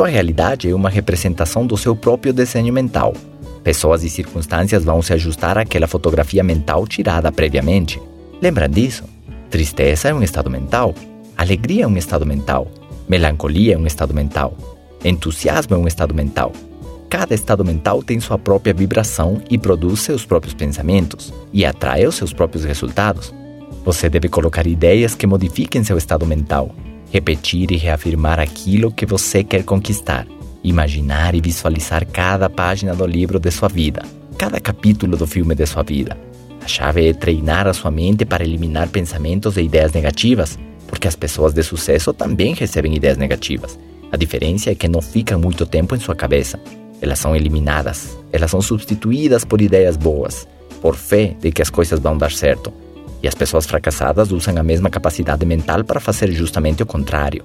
Sua realidade é uma representação do seu próprio desenho mental. Pessoas e circunstâncias vão se ajustar àquela fotografia mental tirada previamente. Lembram disso? Tristeza é um estado mental. Alegria é um estado mental. Melancolia é um estado mental. Entusiasmo é um estado mental. Cada estado mental tem sua própria vibração e produz seus próprios pensamentos e atrai os seus próprios resultados. Você deve colocar ideias que modifiquem seu estado mental, repetir e reafirmar aquilo que você quer conquistar, imaginar e visualizar cada página do livro de sua vida, cada capítulo do filme de sua vida. A chave é treinar a sua mente para eliminar pensamentos e ideias negativas, porque as pessoas de sucesso também recebem ideias negativas. A diferença é que não ficam muito tempo em sua cabeça. Elas são eliminadas, elas são substituídas por ideias boas, por fé de que as coisas vão dar certo. E as pessoas fracassadas usam a mesma capacidade mental para fazer justamente o contrário.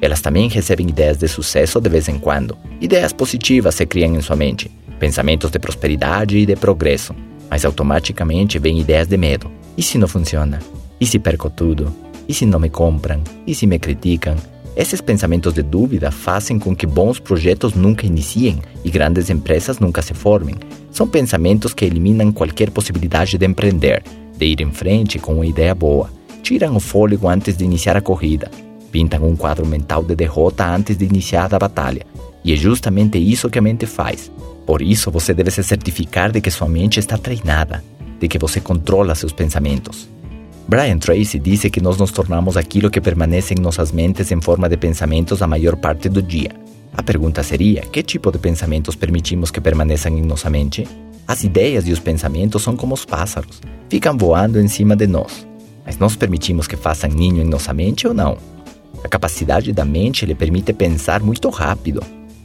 Elas também recebem ideias de sucesso de vez em quando. Ideias positivas se criam em sua mente, pensamentos de prosperidade e de progresso, mas automaticamente vêm ideias de medo. E se não funciona? E se perco tudo? E se não me compram? E se me criticam? Esses pensamentos de dúvida fazem com que bons projetos nunca iniciem e grandes empresas nunca se formem. São pensamentos que eliminam qualquer possibilidade de empreender, de ir em frente com uma ideia boa. Tiram o fôlego antes de iniciar a corrida. Pintam um quadro mental de derrota antes de iniciar a batalha. E é justamente isso que a mente faz. Por isso, você deve se certificar de que sua mente está treinada, de que você controla seus pensamentos. Brian Tracy disse que nós nos tornamos aquilo que permanece em nossas mentes em forma de pensamentos a maior parte do dia. A pergunta seria: que tipo de pensamentos permitimos que permaneçam em nossa mente? As ideias e os pensamentos são como os pássaros, ficam voando em cima de nós. Mas nós permitimos que façam ninho em nossa mente ou não? A capacidade da mente lhe permite pensar muito rápido,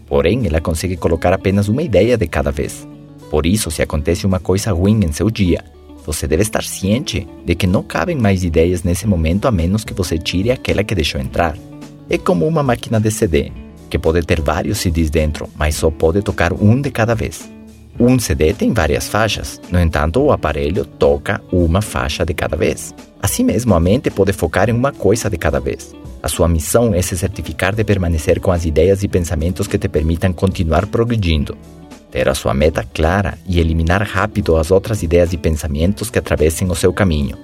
porém ela consegue colocar apenas uma ideia de cada vez. Por isso, se acontece uma coisa ruim em seu dia, você deve estar ciente de que não cabem mais ideias nesse momento a menos que você tire aquela que deixou entrar. É como uma máquina de CD, que pode ter vários CDs dentro, mas só pode tocar um de cada vez. Um CD tem várias faixas, no entanto, o aparelho toca uma faixa de cada vez. Assim mesmo, a mente pode focar em uma coisa de cada vez. A sua missão é se certificar de permanecer com as ideias e pensamentos que te permitam continuar progredindo, ter a sua meta clara e eliminar rápido as outras ideias e pensamentos que atravessem o seu caminho.